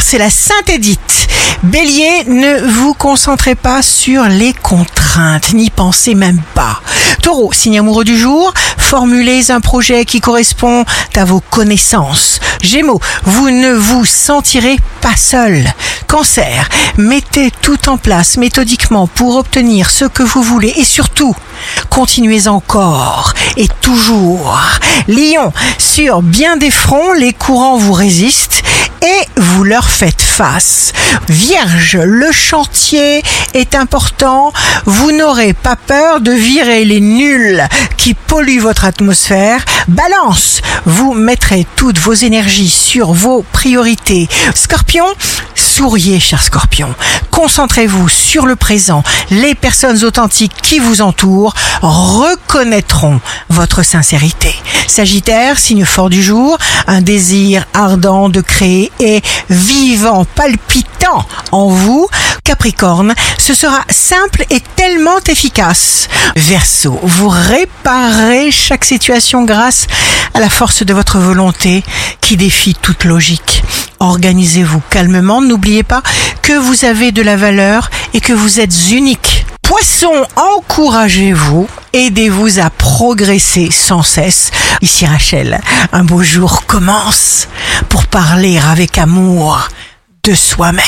c'est la Sainte Édite. Bélier, ne vous concentrez pas sur les contraintes, n'y pensez même pas. Taureau, signe amoureux du jour, formulez un projet qui correspond à vos connaissances. Gémeaux, vous ne vous sentirez pas seul. Cancer, mettez tout en place méthodiquement pour obtenir ce que vous voulez et surtout, continuez encore et toujours. Lion, sur bien des fronts, les courants vous résistent et vous leur faites face. Vierge, le chantier est important. Vous n'aurez pas peur de virer les nuls qui polluent votre atmosphère. Balance, vous mettrez toutes vos énergies sur vos priorités. Scorpion, souriez, cher scorpion. Concentrez-vous sur le présent. Les personnes authentiques qui vous entourent reconnaîtront votre sincérité. Sagittaire, signe fort du jour, un désir ardent de créer et vivant, palpitant en vous. Capricorne, ce sera simple et tellement efficace. Verseau, vous réparez chaque situation grâce à la force de votre volonté qui défie toute logique. Organisez-vous calmement, n'oubliez pas que vous avez de la valeur et que vous êtes unique. Poisson, encouragez-vous, aidez-vous à progresser sans cesse. Ici Rachel, un beau jour commence pour parler avec amour de soi-même.